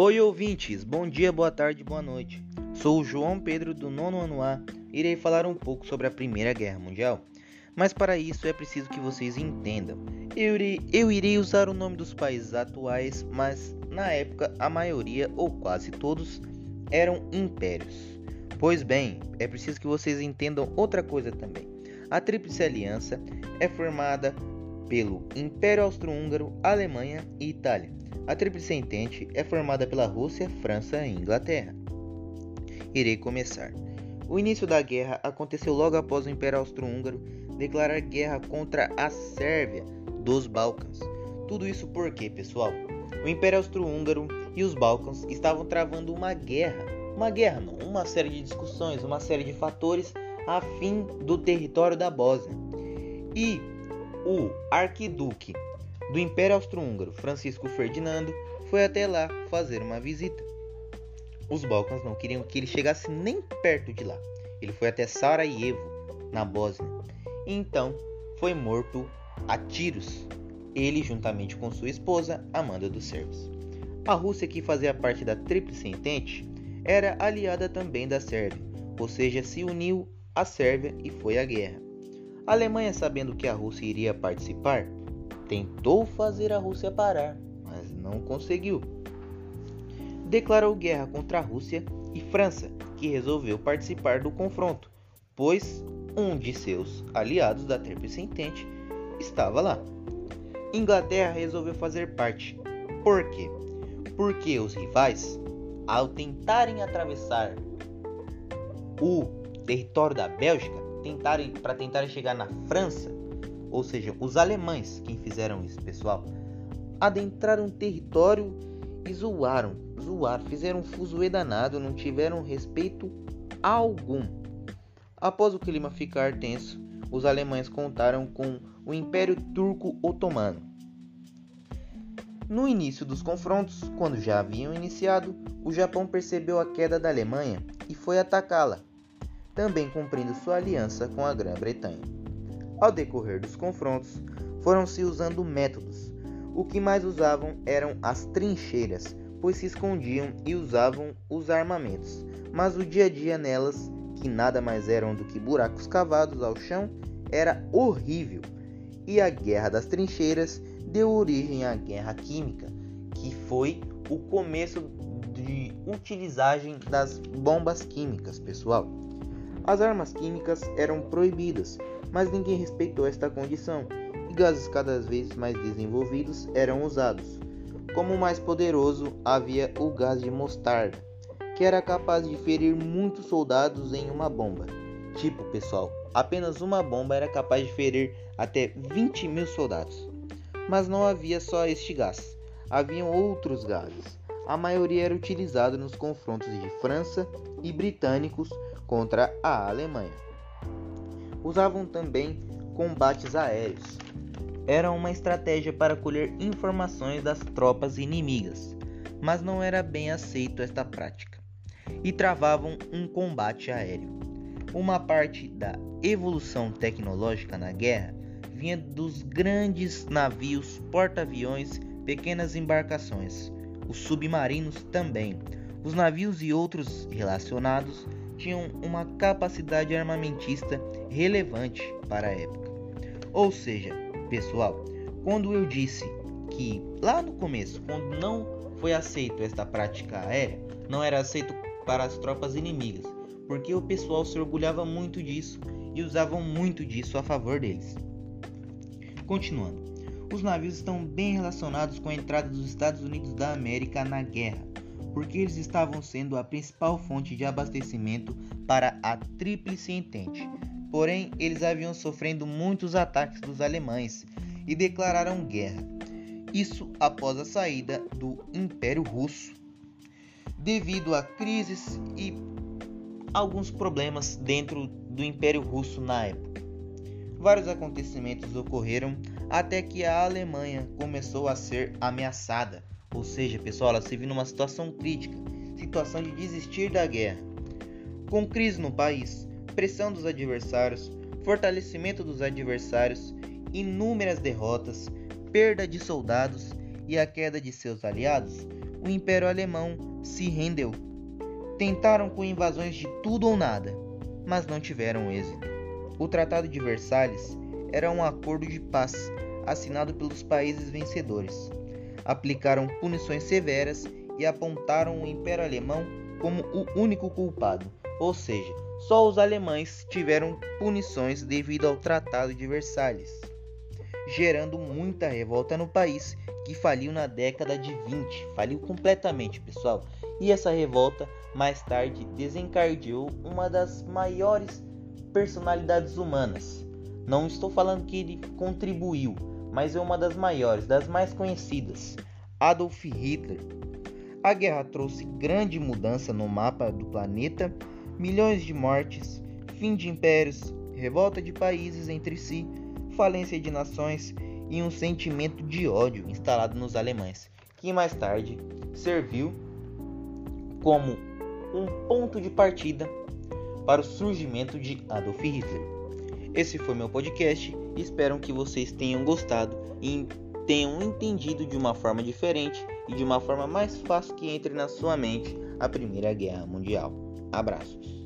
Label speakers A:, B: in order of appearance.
A: Oi, ouvintes! Bom dia, boa tarde, boa noite. Sou o João Pedro do nono ano A irei falar um pouco sobre a Primeira Guerra Mundial. Mas para isso é preciso que vocês entendam. Eu irei, eu irei usar o nome dos países atuais, mas na época a maioria ou quase todos eram impérios. Pois bem, é preciso que vocês entendam outra coisa também. A Tríplice Aliança é formada pelo Império Austro-Húngaro, Alemanha e Itália. A Tríplice Entente é formada pela Rússia, França e Inglaterra. Irei começar. O início da guerra aconteceu logo após o Império Austro-Húngaro declarar guerra contra a Sérvia dos Balcãs. Tudo isso porque, pessoal, o Império Austro-Húngaro e os Balcãs estavam travando uma guerra. Uma guerra, não, uma série de discussões, uma série de fatores a fim do território da Bósnia. E o arquiduque do Império Austro-Húngaro, Francisco Ferdinando, foi até lá fazer uma visita. Os Balcãs não queriam que ele chegasse nem perto de lá. Ele foi até Sarajevo, na Bósnia. E então foi morto a tiros, ele juntamente com sua esposa, Amanda dos Sérvios. A Rússia, que fazia parte da Tríplice Entente, era aliada também da Sérvia, ou seja, se uniu à Sérvia e foi à guerra. A Alemanha, sabendo que a Rússia iria participar, tentou fazer a Rússia parar, mas não conseguiu. Declarou guerra contra a Rússia e França, que resolveu participar do confronto, pois um de seus aliados da Tríplice Entente estava lá. Inglaterra resolveu fazer parte. Por quê? Porque os rivais, ao tentarem atravessar o território da Bélgica, tentarem para tentarem chegar na França, ou seja, os alemães quem fizeram isso, pessoal, adentraram o território e zoaram, zoaram, fizeram um danado, não tiveram respeito algum. Após o clima ficar tenso, os alemães contaram com o Império Turco Otomano. No início dos confrontos, quando já haviam iniciado, o Japão percebeu a queda da Alemanha e foi atacá-la, também cumprindo sua aliança com a Grã-Bretanha. Ao decorrer dos confrontos, foram se usando métodos. O que mais usavam eram as trincheiras, pois se escondiam e usavam os armamentos, mas o dia a dia nelas, que nada mais eram do que buracos cavados ao chão, era horrível. E a Guerra das Trincheiras deu origem à Guerra Química, que foi o começo de utilizagem das bombas químicas, pessoal. As armas químicas eram proibidas, mas ninguém respeitou esta condição e gases cada vez mais desenvolvidos eram usados. Como mais poderoso, havia o gás de mostarda, que era capaz de ferir muitos soldados em uma bomba. Tipo, pessoal, apenas uma bomba era capaz de ferir até 20 mil soldados. Mas não havia só este gás, haviam outros gases. A maioria era utilizado nos confrontos de França e britânicos contra a Alemanha. Usavam também combates aéreos. Era uma estratégia para colher informações das tropas inimigas, mas não era bem aceito esta prática. E travavam um combate aéreo. Uma parte da evolução tecnológica na guerra vinha dos grandes navios, porta-aviões, pequenas embarcações, os submarinos também. Os navios e outros relacionados tinham uma capacidade armamentista relevante para a época. Ou seja, pessoal, quando eu disse que lá no começo, quando não foi aceito esta prática aérea, não era aceito para as tropas inimigas, porque o pessoal se orgulhava muito disso e usavam muito disso a favor deles. Continuando, os navios estão bem relacionados com a entrada dos Estados Unidos da América na guerra porque eles estavam sendo a principal fonte de abastecimento para a Tríplice Entente. Porém, eles haviam sofrendo muitos ataques dos alemães e declararam guerra. Isso após a saída do Império Russo, devido a crises e alguns problemas dentro do Império Russo na época. Vários acontecimentos ocorreram até que a Alemanha começou a ser ameaçada ou seja, pessoal, ela se viu numa situação crítica, situação de desistir da guerra. Com crise no país, pressão dos adversários, fortalecimento dos adversários, inúmeras derrotas, perda de soldados e a queda de seus aliados, o Império Alemão se rendeu. Tentaram com invasões de tudo ou nada, mas não tiveram êxito. O Tratado de Versalhes era um acordo de paz assinado pelos países vencedores. Aplicaram punições severas e apontaram o Império Alemão como o único culpado, ou seja, só os alemães tiveram punições devido ao Tratado de Versalhes, gerando muita revolta no país que faliu na década de 20, faliu completamente, pessoal. E essa revolta mais tarde desencadeou uma das maiores personalidades humanas. Não estou falando que ele contribuiu, mas é uma das maiores, das mais conhecidas, Adolf Hitler. A guerra trouxe grande mudança no mapa do planeta milhões de mortes, fim de impérios, revolta de países entre si, falência de nações e um sentimento de ódio instalado nos alemães, que mais tarde serviu como um ponto de partida para o surgimento de Adolf Hitler. Esse foi meu podcast, espero que vocês tenham gostado e tenham entendido de uma forma diferente e de uma forma mais fácil que entre na sua mente a Primeira Guerra Mundial. Abraços.